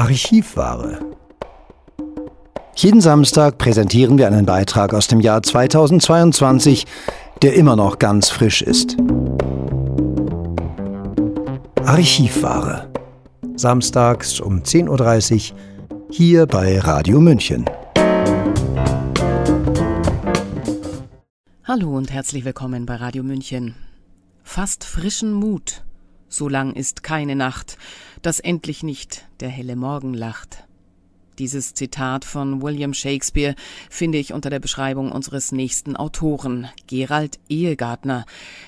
Archivware. Jeden Samstag präsentieren wir einen Beitrag aus dem Jahr 2022, der immer noch ganz frisch ist. Archivware. Samstags um 10.30 Uhr hier bei Radio München. Hallo und herzlich willkommen bei Radio München. Fast frischen Mut. So lang ist keine Nacht, dass endlich nicht der helle Morgen lacht. Dieses Zitat von William Shakespeare finde ich unter der Beschreibung unseres nächsten Autoren, Gerald Ehegartner,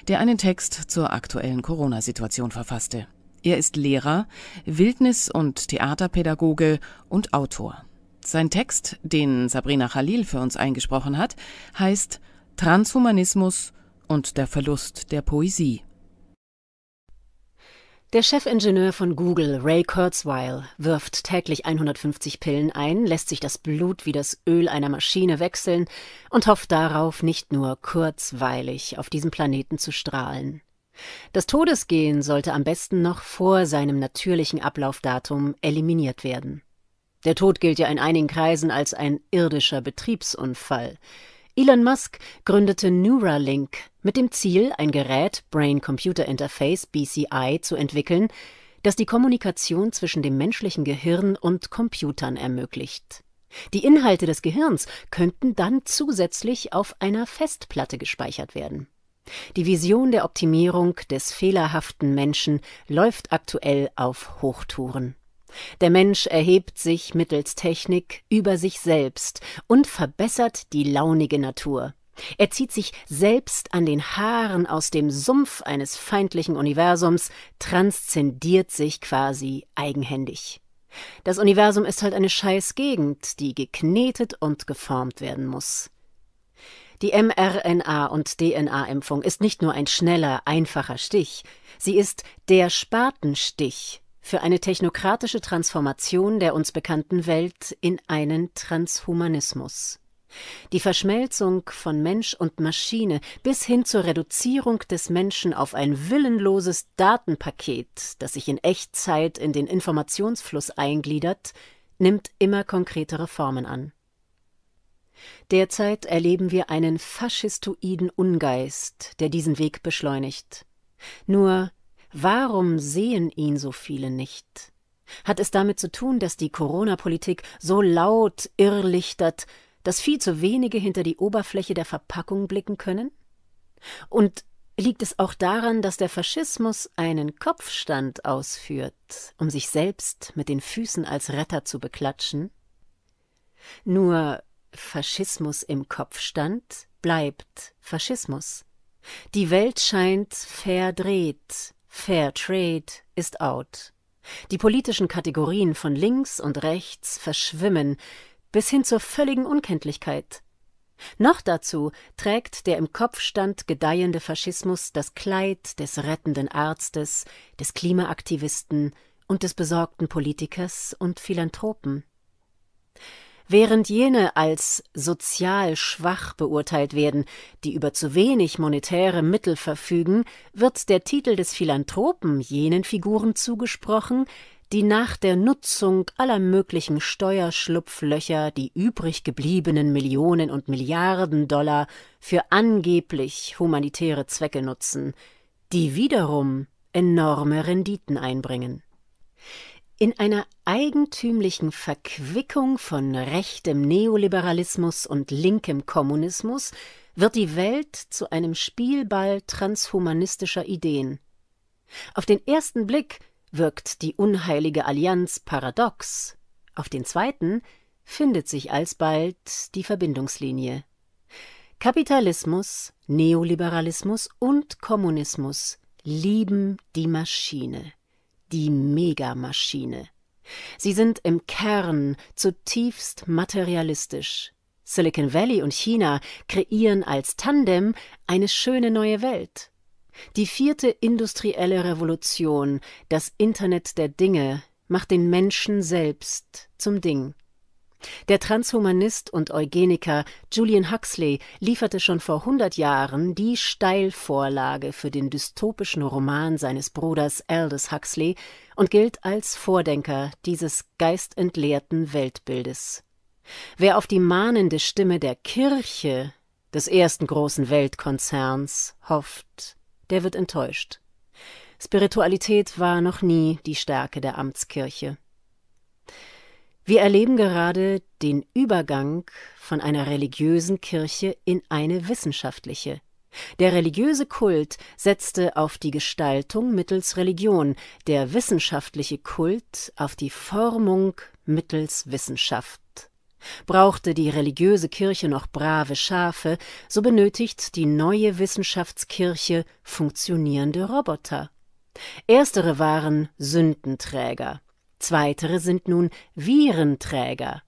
der einen Text zur aktuellen Corona-Situation verfasste. Er ist Lehrer, Wildnis- und Theaterpädagoge und Autor. Sein Text, den Sabrina Khalil für uns eingesprochen hat, heißt Transhumanismus und der Verlust der Poesie. Der Chefingenieur von Google, Ray Kurzweil, wirft täglich 150 Pillen ein, lässt sich das Blut wie das Öl einer Maschine wechseln und hofft darauf, nicht nur kurzweilig auf diesem Planeten zu strahlen. Das Todesgehen sollte am besten noch vor seinem natürlichen Ablaufdatum eliminiert werden. Der Tod gilt ja in einigen Kreisen als ein irdischer Betriebsunfall. Elon Musk gründete Neuralink mit dem Ziel, ein Gerät Brain-Computer Interface BCI zu entwickeln, das die Kommunikation zwischen dem menschlichen Gehirn und Computern ermöglicht. Die Inhalte des Gehirns könnten dann zusätzlich auf einer Festplatte gespeichert werden. Die Vision der Optimierung des fehlerhaften Menschen läuft aktuell auf Hochtouren. Der Mensch erhebt sich mittels Technik über sich selbst und verbessert die launige Natur. Er zieht sich selbst an den Haaren aus dem Sumpf eines feindlichen Universums, transzendiert sich quasi eigenhändig. Das Universum ist halt eine Scheißgegend, die geknetet und geformt werden muss. Die mRNA- und DNA-Impfung ist nicht nur ein schneller, einfacher Stich, sie ist der Spatenstich für eine technokratische Transformation der uns bekannten Welt in einen Transhumanismus. Die Verschmelzung von Mensch und Maschine bis hin zur Reduzierung des Menschen auf ein willenloses Datenpaket, das sich in Echtzeit in den Informationsfluss eingliedert, nimmt immer konkretere Formen an. Derzeit erleben wir einen faschistoiden Ungeist, der diesen Weg beschleunigt. Nur Warum sehen ihn so viele nicht? Hat es damit zu tun, dass die Corona-Politik so laut irrlichtert, dass viel zu wenige hinter die Oberfläche der Verpackung blicken können? Und liegt es auch daran, dass der Faschismus einen Kopfstand ausführt, um sich selbst mit den Füßen als Retter zu beklatschen? Nur Faschismus im Kopfstand bleibt Faschismus. Die Welt scheint verdreht, Fair Trade ist out. Die politischen Kategorien von links und rechts verschwimmen bis hin zur völligen Unkenntlichkeit. Noch dazu trägt der im Kopfstand gedeihende Faschismus das Kleid des rettenden Arztes, des Klimaaktivisten und des besorgten Politikers und Philanthropen. Während jene als sozial schwach beurteilt werden, die über zu wenig monetäre Mittel verfügen, wird der Titel des Philanthropen jenen Figuren zugesprochen, die nach der Nutzung aller möglichen Steuerschlupflöcher die übrig gebliebenen Millionen und Milliarden Dollar für angeblich humanitäre Zwecke nutzen, die wiederum enorme Renditen einbringen. In einer eigentümlichen Verquickung von rechtem Neoliberalismus und linkem Kommunismus wird die Welt zu einem Spielball transhumanistischer Ideen. Auf den ersten Blick wirkt die unheilige Allianz paradox, auf den zweiten findet sich alsbald die Verbindungslinie. Kapitalismus, Neoliberalismus und Kommunismus lieben die Maschine die Megamaschine. Sie sind im Kern zutiefst materialistisch. Silicon Valley und China kreieren als Tandem eine schöne neue Welt. Die vierte industrielle Revolution, das Internet der Dinge, macht den Menschen selbst zum Ding. Der Transhumanist und Eugeniker Julian Huxley lieferte schon vor hundert Jahren die Steilvorlage für den dystopischen Roman seines Bruders Aldous Huxley und gilt als Vordenker dieses geistentleerten Weltbildes. Wer auf die mahnende Stimme der Kirche, des ersten großen Weltkonzerns, hofft, der wird enttäuscht. Spiritualität war noch nie die Stärke der Amtskirche. Wir erleben gerade den Übergang von einer religiösen Kirche in eine wissenschaftliche. Der religiöse Kult setzte auf die Gestaltung mittels Religion, der wissenschaftliche Kult auf die Formung mittels Wissenschaft. Brauchte die religiöse Kirche noch brave Schafe, so benötigt die neue Wissenschaftskirche funktionierende Roboter. Erstere waren Sündenträger, Zweitere sind nun Virenträger.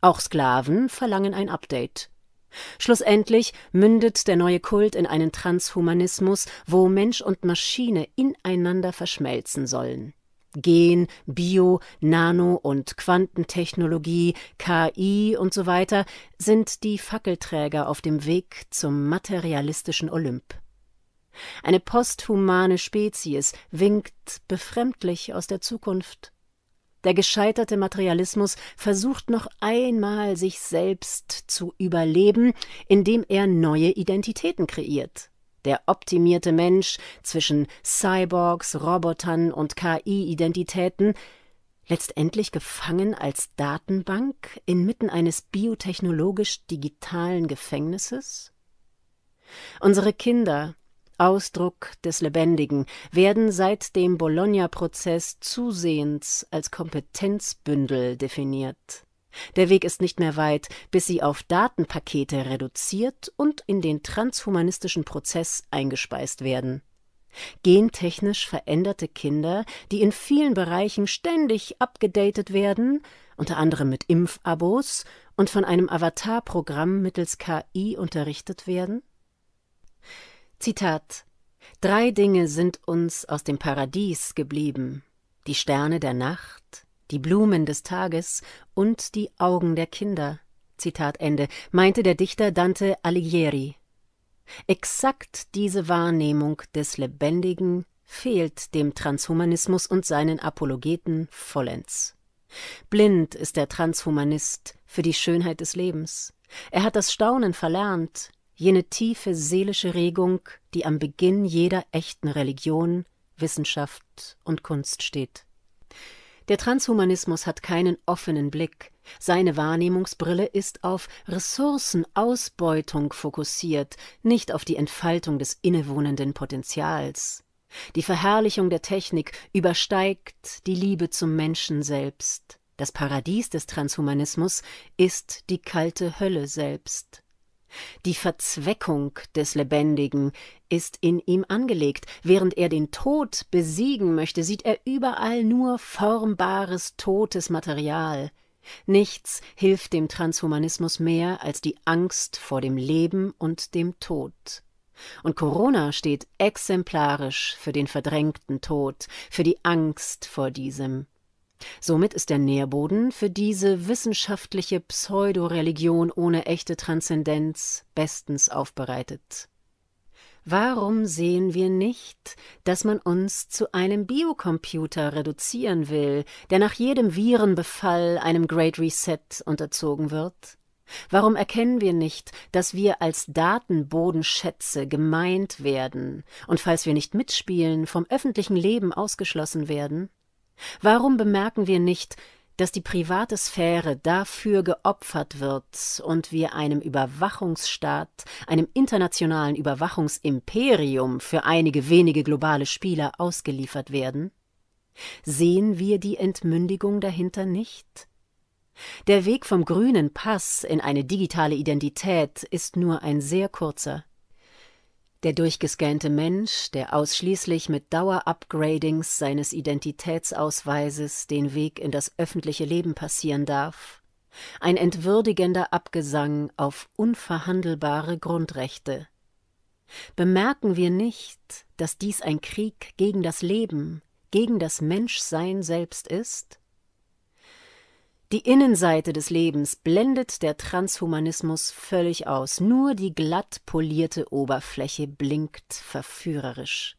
Auch Sklaven verlangen ein Update. Schlussendlich mündet der neue Kult in einen Transhumanismus, wo Mensch und Maschine ineinander verschmelzen sollen. Gen, Bio, Nano- und Quantentechnologie, KI und so weiter sind die Fackelträger auf dem Weg zum materialistischen Olymp. Eine posthumane Spezies winkt befremdlich aus der Zukunft. Der gescheiterte Materialismus versucht noch einmal, sich selbst zu überleben, indem er neue Identitäten kreiert. Der optimierte Mensch zwischen Cyborgs, Robotern und KI-Identitäten, letztendlich gefangen als Datenbank inmitten eines biotechnologisch digitalen Gefängnisses? Unsere Kinder, Ausdruck des Lebendigen, werden seit dem Bologna-Prozess zusehends als Kompetenzbündel definiert. Der Weg ist nicht mehr weit, bis sie auf Datenpakete reduziert und in den transhumanistischen Prozess eingespeist werden. Gentechnisch veränderte Kinder, die in vielen Bereichen ständig abgedatet werden, unter anderem mit Impfabos und von einem Avatarprogramm mittels KI unterrichtet werden? Zitat Drei Dinge sind uns aus dem Paradies geblieben die Sterne der Nacht, die Blumen des Tages und die Augen der Kinder. Zitat Ende, meinte der Dichter Dante Alighieri. Exakt diese Wahrnehmung des Lebendigen fehlt dem Transhumanismus und seinen Apologeten vollends. Blind ist der Transhumanist für die Schönheit des Lebens. Er hat das Staunen verlernt, jene tiefe seelische Regung, die am Beginn jeder echten Religion, Wissenschaft und Kunst steht. Der Transhumanismus hat keinen offenen Blick, seine Wahrnehmungsbrille ist auf Ressourcenausbeutung fokussiert, nicht auf die Entfaltung des innewohnenden Potenzials. Die Verherrlichung der Technik übersteigt die Liebe zum Menschen selbst. Das Paradies des Transhumanismus ist die kalte Hölle selbst. Die Verzweckung des Lebendigen ist in ihm angelegt. Während er den Tod besiegen möchte, sieht er überall nur formbares, totes Material. Nichts hilft dem Transhumanismus mehr als die Angst vor dem Leben und dem Tod. Und Corona steht exemplarisch für den verdrängten Tod, für die Angst vor diesem. Somit ist der Nährboden für diese wissenschaftliche Pseudoreligion ohne echte Transzendenz bestens aufbereitet. Warum sehen wir nicht, dass man uns zu einem Biocomputer reduzieren will, der nach jedem Virenbefall einem Great Reset unterzogen wird? Warum erkennen wir nicht, dass wir als Datenbodenschätze gemeint werden und falls wir nicht mitspielen, vom öffentlichen Leben ausgeschlossen werden? Warum bemerken wir nicht, dass die private Sphäre dafür geopfert wird und wir einem Überwachungsstaat, einem internationalen Überwachungsimperium für einige wenige globale Spieler ausgeliefert werden? Sehen wir die Entmündigung dahinter nicht? Der Weg vom grünen Pass in eine digitale Identität ist nur ein sehr kurzer. Der durchgescannte Mensch, der ausschließlich mit Dauerupgradings seines Identitätsausweises den Weg in das öffentliche Leben passieren darf. Ein entwürdigender Abgesang auf unverhandelbare Grundrechte. Bemerken wir nicht, dass dies ein Krieg gegen das Leben, gegen das Menschsein selbst ist? Die Innenseite des Lebens blendet der Transhumanismus völlig aus, nur die glatt polierte Oberfläche blinkt verführerisch.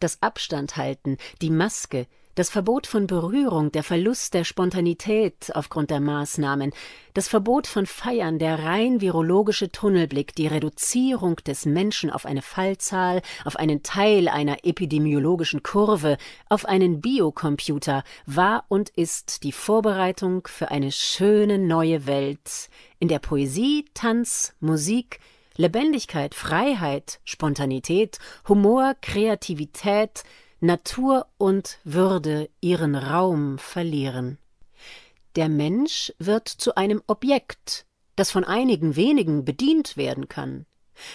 Das Abstandhalten, die Maske, das Verbot von Berührung, der Verlust der Spontanität aufgrund der Maßnahmen, das Verbot von Feiern, der rein virologische Tunnelblick, die Reduzierung des Menschen auf eine Fallzahl, auf einen Teil einer epidemiologischen Kurve, auf einen Biocomputer, war und ist die Vorbereitung für eine schöne neue Welt, in der Poesie, Tanz, Musik, Lebendigkeit, Freiheit, Spontanität, Humor, Kreativität, Natur und Würde ihren Raum verlieren. Der Mensch wird zu einem Objekt, das von einigen wenigen bedient werden kann.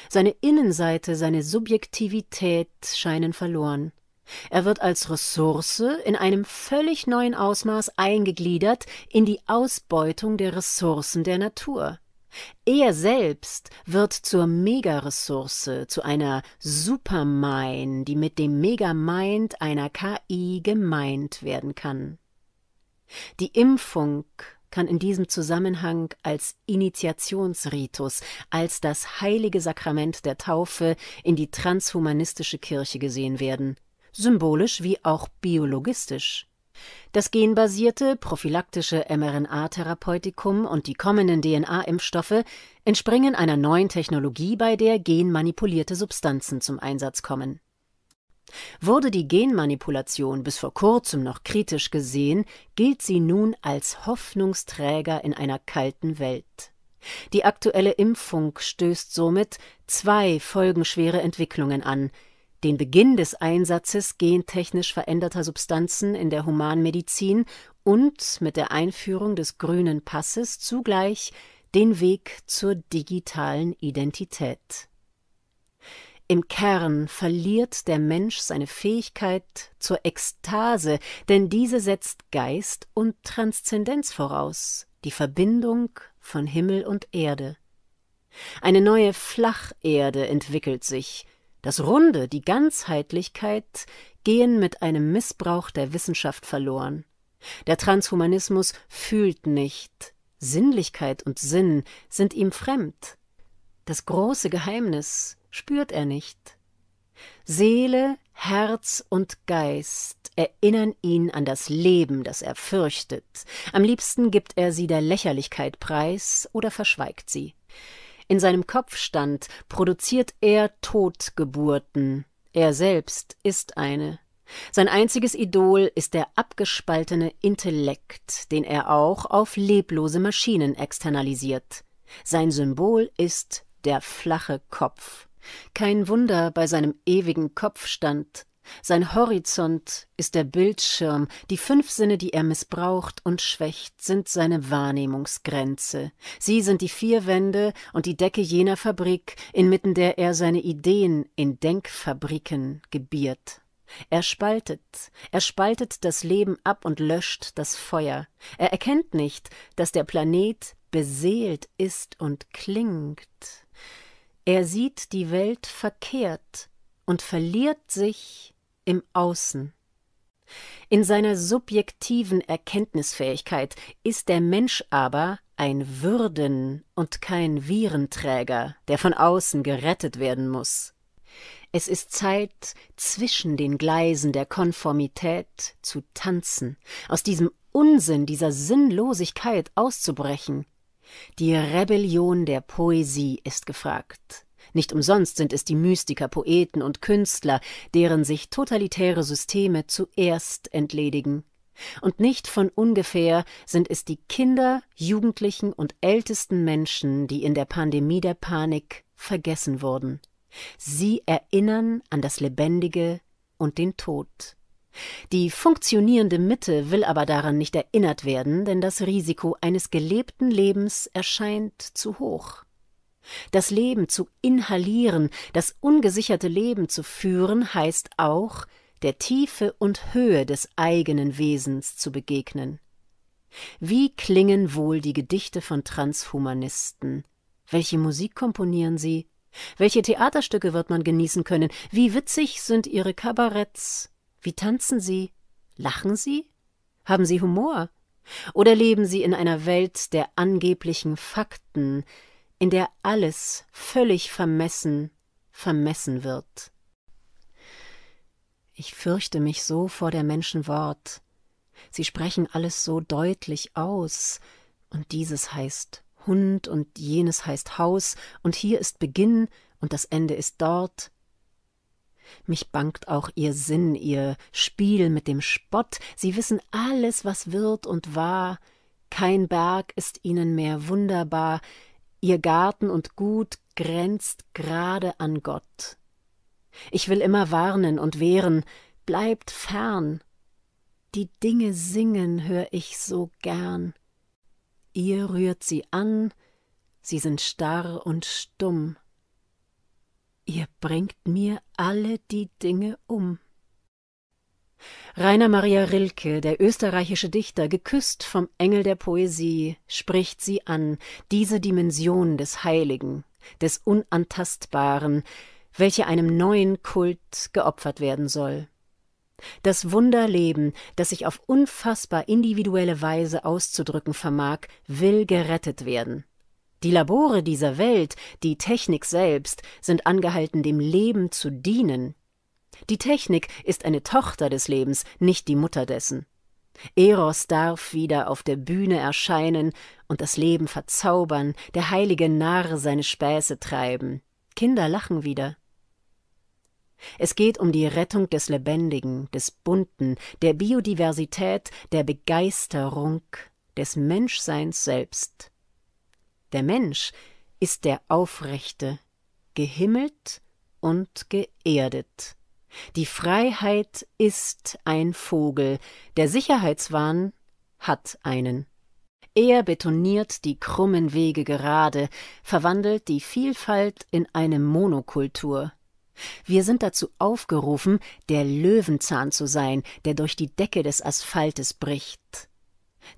Seine Innenseite, seine Subjektivität scheinen verloren. Er wird als Ressource in einem völlig neuen Ausmaß eingegliedert in die Ausbeutung der Ressourcen der Natur. Er selbst wird zur Megaressource, zu einer Supermine, die mit dem Megamind einer KI gemeint werden kann. Die Impfung kann in diesem Zusammenhang als Initiationsritus, als das heilige Sakrament der Taufe in die transhumanistische Kirche gesehen werden, symbolisch wie auch biologistisch. Das genbasierte prophylaktische mRNA-Therapeutikum und die kommenden DNA-Impfstoffe entspringen einer neuen Technologie, bei der genmanipulierte Substanzen zum Einsatz kommen. Wurde die Genmanipulation bis vor kurzem noch kritisch gesehen, gilt sie nun als Hoffnungsträger in einer kalten Welt. Die aktuelle Impfung stößt somit zwei folgenschwere Entwicklungen an, den Beginn des Einsatzes gentechnisch veränderter Substanzen in der Humanmedizin und mit der Einführung des grünen Passes zugleich den Weg zur digitalen Identität. Im Kern verliert der Mensch seine Fähigkeit zur Ekstase, denn diese setzt Geist und Transzendenz voraus, die Verbindung von Himmel und Erde. Eine neue Flacherde entwickelt sich, das Runde, die Ganzheitlichkeit gehen mit einem Missbrauch der Wissenschaft verloren. Der Transhumanismus fühlt nicht, Sinnlichkeit und Sinn sind ihm fremd. Das große Geheimnis spürt er nicht. Seele, Herz und Geist erinnern ihn an das Leben, das er fürchtet. Am liebsten gibt er sie der Lächerlichkeit preis oder verschweigt sie. In seinem Kopfstand produziert er Totgeburten. Er selbst ist eine. Sein einziges Idol ist der abgespaltene Intellekt, den er auch auf leblose Maschinen externalisiert. Sein Symbol ist der flache Kopf. Kein Wunder bei seinem ewigen Kopfstand, sein Horizont ist der Bildschirm, die fünf Sinne, die er missbraucht und schwächt, sind seine Wahrnehmungsgrenze. Sie sind die vier Wände und die Decke jener Fabrik, inmitten der er seine Ideen in Denkfabriken gebiert. Er spaltet, er spaltet das Leben ab und löscht das Feuer. Er erkennt nicht, dass der Planet beseelt ist und klingt. Er sieht die Welt verkehrt und verliert sich im Außen. In seiner subjektiven Erkenntnisfähigkeit ist der Mensch aber ein Würden und kein Virenträger, der von außen gerettet werden muss. Es ist Zeit, zwischen den Gleisen der Konformität zu tanzen, aus diesem Unsinn, dieser Sinnlosigkeit auszubrechen. Die Rebellion der Poesie ist gefragt. Nicht umsonst sind es die Mystiker, Poeten und Künstler, deren sich totalitäre Systeme zuerst entledigen. Und nicht von ungefähr sind es die Kinder, Jugendlichen und ältesten Menschen, die in der Pandemie der Panik vergessen wurden. Sie erinnern an das Lebendige und den Tod. Die funktionierende Mitte will aber daran nicht erinnert werden, denn das Risiko eines gelebten Lebens erscheint zu hoch. Das Leben zu inhalieren, das ungesicherte Leben zu führen, heißt auch, der Tiefe und Höhe des eigenen Wesens zu begegnen. Wie klingen wohl die Gedichte von Transhumanisten? Welche Musik komponieren sie? Welche Theaterstücke wird man genießen können? Wie witzig sind ihre Kabaretts? Wie tanzen sie? Lachen sie? Haben sie Humor? Oder leben sie in einer Welt der angeblichen Fakten, in der alles völlig vermessen, vermessen wird? Ich fürchte mich so vor der Menschen Wort. Sie sprechen alles so deutlich aus, und dieses heißt Hund und jenes heißt Haus, und hier ist Beginn und das Ende ist dort. Mich bangt auch ihr Sinn, ihr Spiel mit dem Spott, sie wissen alles, was wird und war, kein Berg ist ihnen mehr wunderbar, ihr Garten und Gut grenzt gerade an Gott. Ich will immer warnen und wehren, bleibt fern. Die Dinge singen hör ich so gern. Ihr rührt sie an, sie sind starr und stumm. Ihr bringt mir alle die Dinge um. Rainer Maria Rilke, der österreichische Dichter, geküsst vom Engel der Poesie, spricht sie an, diese Dimension des Heiligen, des Unantastbaren, welche einem neuen Kult geopfert werden soll. Das Wunderleben, das sich auf unfassbar individuelle Weise auszudrücken vermag, will gerettet werden. Die Labore dieser Welt, die Technik selbst, sind angehalten, dem Leben zu dienen. Die Technik ist eine Tochter des Lebens, nicht die Mutter dessen. Eros darf wieder auf der Bühne erscheinen und das Leben verzaubern, der heilige Narr seine Späße treiben. Kinder lachen wieder. Es geht um die Rettung des Lebendigen, des Bunten, der Biodiversität, der Begeisterung, des Menschseins selbst. Der Mensch ist der Aufrechte, gehimmelt und geerdet. Die Freiheit ist ein Vogel, der Sicherheitswahn hat einen. Er betoniert die krummen Wege gerade, verwandelt die Vielfalt in eine Monokultur. Wir sind dazu aufgerufen, der Löwenzahn zu sein, der durch die Decke des Asphaltes bricht.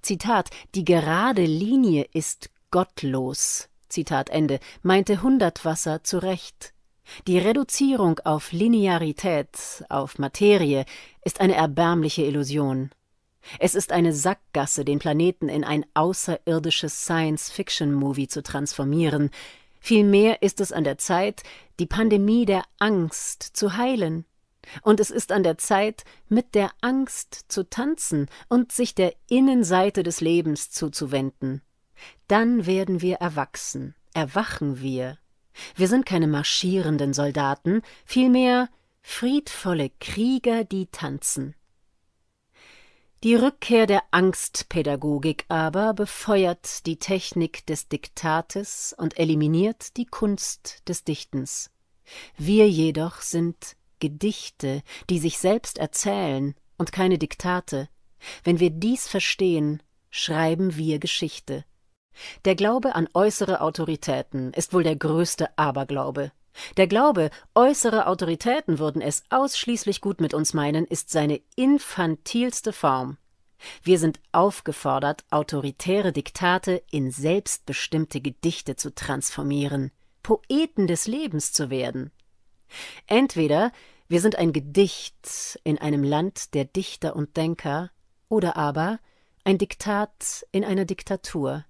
Zitat Die gerade Linie ist gottlos. Zitat Ende, meinte Hundertwasser zu Recht. Die Reduzierung auf Linearität, auf Materie, ist eine erbärmliche Illusion. Es ist eine Sackgasse, den Planeten in ein außerirdisches Science-Fiction-Movie zu transformieren, Vielmehr ist es an der Zeit, die Pandemie der Angst zu heilen. Und es ist an der Zeit, mit der Angst zu tanzen und sich der Innenseite des Lebens zuzuwenden. Dann werden wir erwachsen, erwachen wir. Wir sind keine marschierenden Soldaten, vielmehr friedvolle Krieger, die tanzen. Die Rückkehr der Angstpädagogik aber befeuert die Technik des Diktates und eliminiert die Kunst des Dichtens. Wir jedoch sind Gedichte, die sich selbst erzählen und keine Diktate. Wenn wir dies verstehen, schreiben wir Geschichte. Der Glaube an äußere Autoritäten ist wohl der größte Aberglaube. Der Glaube, äußere Autoritäten würden es ausschließlich gut mit uns meinen, ist seine infantilste Form. Wir sind aufgefordert, autoritäre Diktate in selbstbestimmte Gedichte zu transformieren, Poeten des Lebens zu werden. Entweder wir sind ein Gedicht in einem Land der Dichter und Denker, oder aber ein Diktat in einer Diktatur.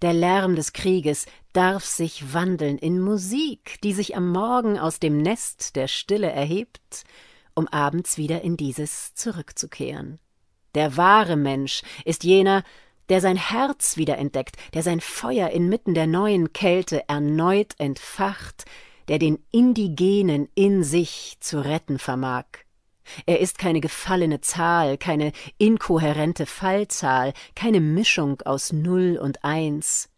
Der Lärm des Krieges darf sich wandeln in Musik, die sich am Morgen aus dem Nest der Stille erhebt, um abends wieder in dieses zurückzukehren. Der wahre Mensch ist jener, der sein Herz wiederentdeckt, der sein Feuer inmitten der neuen Kälte erneut entfacht, der den Indigenen in sich zu retten vermag. Er ist keine gefallene Zahl, keine inkohärente Fallzahl, keine Mischung aus Null und Eins.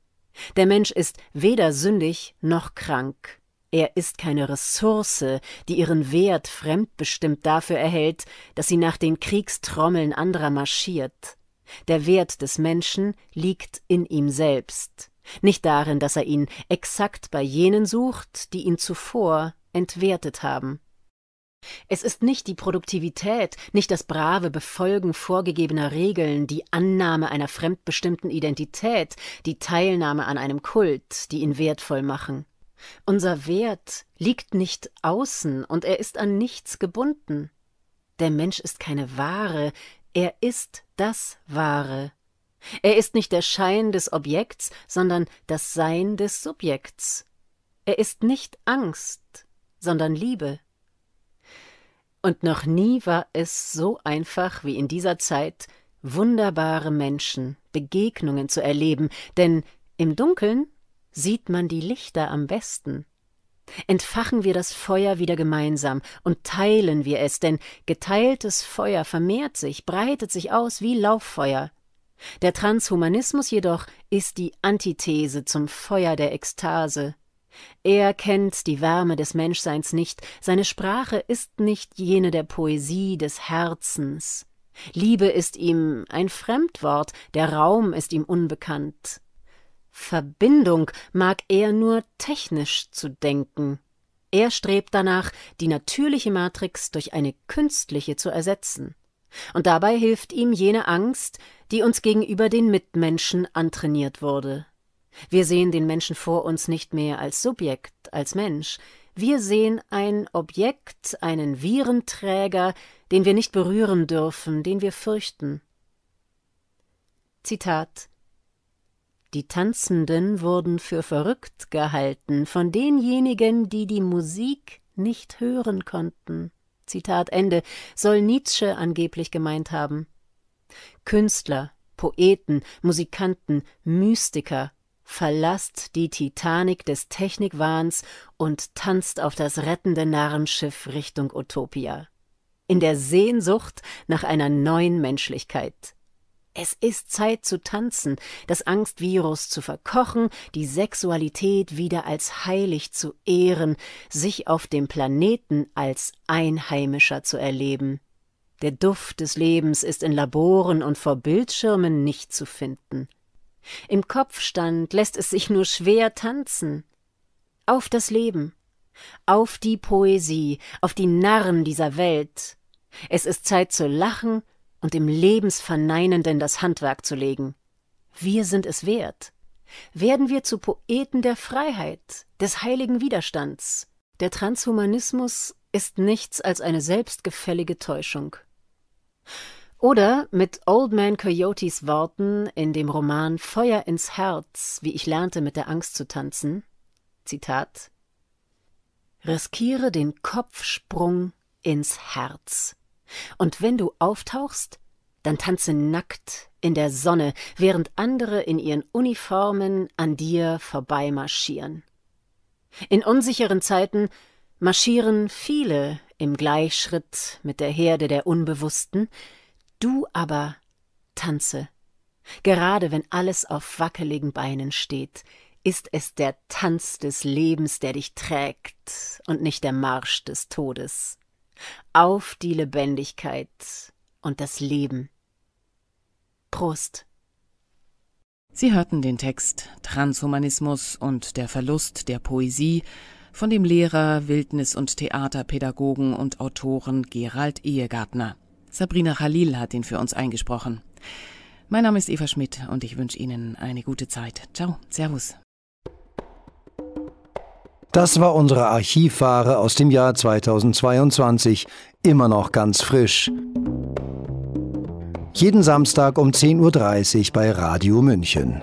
Der Mensch ist weder sündig noch krank. Er ist keine Ressource, die ihren Wert fremdbestimmt dafür erhält, dass sie nach den Kriegstrommeln anderer marschiert. Der Wert des Menschen liegt in ihm selbst, nicht darin, dass er ihn exakt bei jenen sucht, die ihn zuvor entwertet haben. Es ist nicht die Produktivität, nicht das brave Befolgen vorgegebener Regeln, die Annahme einer fremdbestimmten Identität, die Teilnahme an einem Kult, die ihn wertvoll machen. Unser Wert liegt nicht außen und er ist an nichts gebunden. Der Mensch ist keine Ware, er ist das Wahre, Er ist nicht der Schein des Objekts, sondern das Sein des Subjekts. Er ist nicht Angst, sondern Liebe. Und noch nie war es so einfach wie in dieser Zeit, wunderbare Menschen, Begegnungen zu erleben, denn im Dunkeln sieht man die Lichter am besten. Entfachen wir das Feuer wieder gemeinsam und teilen wir es, denn geteiltes Feuer vermehrt sich, breitet sich aus wie Lauffeuer. Der Transhumanismus jedoch ist die Antithese zum Feuer der Ekstase. Er kennt die Wärme des Menschseins nicht, seine Sprache ist nicht jene der Poesie des Herzens. Liebe ist ihm ein Fremdwort, der Raum ist ihm unbekannt. Verbindung mag er nur technisch zu denken. Er strebt danach, die natürliche Matrix durch eine künstliche zu ersetzen. Und dabei hilft ihm jene Angst, die uns gegenüber den Mitmenschen antrainiert wurde. Wir sehen den Menschen vor uns nicht mehr als Subjekt, als Mensch. Wir sehen ein Objekt, einen Virenträger, den wir nicht berühren dürfen, den wir fürchten. Zitat Die Tanzenden wurden für verrückt gehalten von denjenigen, die die Musik nicht hören konnten. Zitat Ende, soll Nietzsche angeblich gemeint haben. Künstler, Poeten, Musikanten, Mystiker, verlasst die Titanic des Technikwahns und tanzt auf das rettende Narrenschiff Richtung Utopia. In der Sehnsucht nach einer neuen Menschlichkeit. Es ist Zeit zu tanzen, das Angstvirus zu verkochen, die Sexualität wieder als heilig zu ehren, sich auf dem Planeten als Einheimischer zu erleben. Der Duft des Lebens ist in Laboren und vor Bildschirmen nicht zu finden. Im Kopfstand lässt es sich nur schwer tanzen. Auf das Leben, auf die Poesie, auf die Narren dieser Welt. Es ist Zeit zu lachen und dem Lebensverneinenden das Handwerk zu legen. Wir sind es wert. Werden wir zu Poeten der Freiheit, des heiligen Widerstands. Der Transhumanismus ist nichts als eine selbstgefällige Täuschung. Oder mit Old Man Coyotes Worten in dem Roman Feuer ins Herz, wie ich lernte mit der Angst zu tanzen, Zitat Riskiere den Kopfsprung ins Herz. Und wenn du auftauchst, dann tanze nackt in der Sonne, während andere in ihren Uniformen an dir vorbeimarschieren. In unsicheren Zeiten marschieren viele im Gleichschritt mit der Herde der Unbewussten, du aber tanze. Gerade wenn alles auf wackeligen Beinen steht, ist es der Tanz des Lebens, der dich trägt und nicht der Marsch des Todes auf die Lebendigkeit und das Leben. Prost. Sie hörten den Text Transhumanismus und der Verlust der Poesie von dem Lehrer, Wildnis- und Theaterpädagogen und Autoren Gerald Ehegartner. Sabrina Khalil hat ihn für uns eingesprochen. Mein Name ist Eva Schmidt und ich wünsche Ihnen eine gute Zeit. Ciao, Servus. Das war unsere Archivware aus dem Jahr 2022, immer noch ganz frisch. Jeden Samstag um 10.30 Uhr bei Radio München.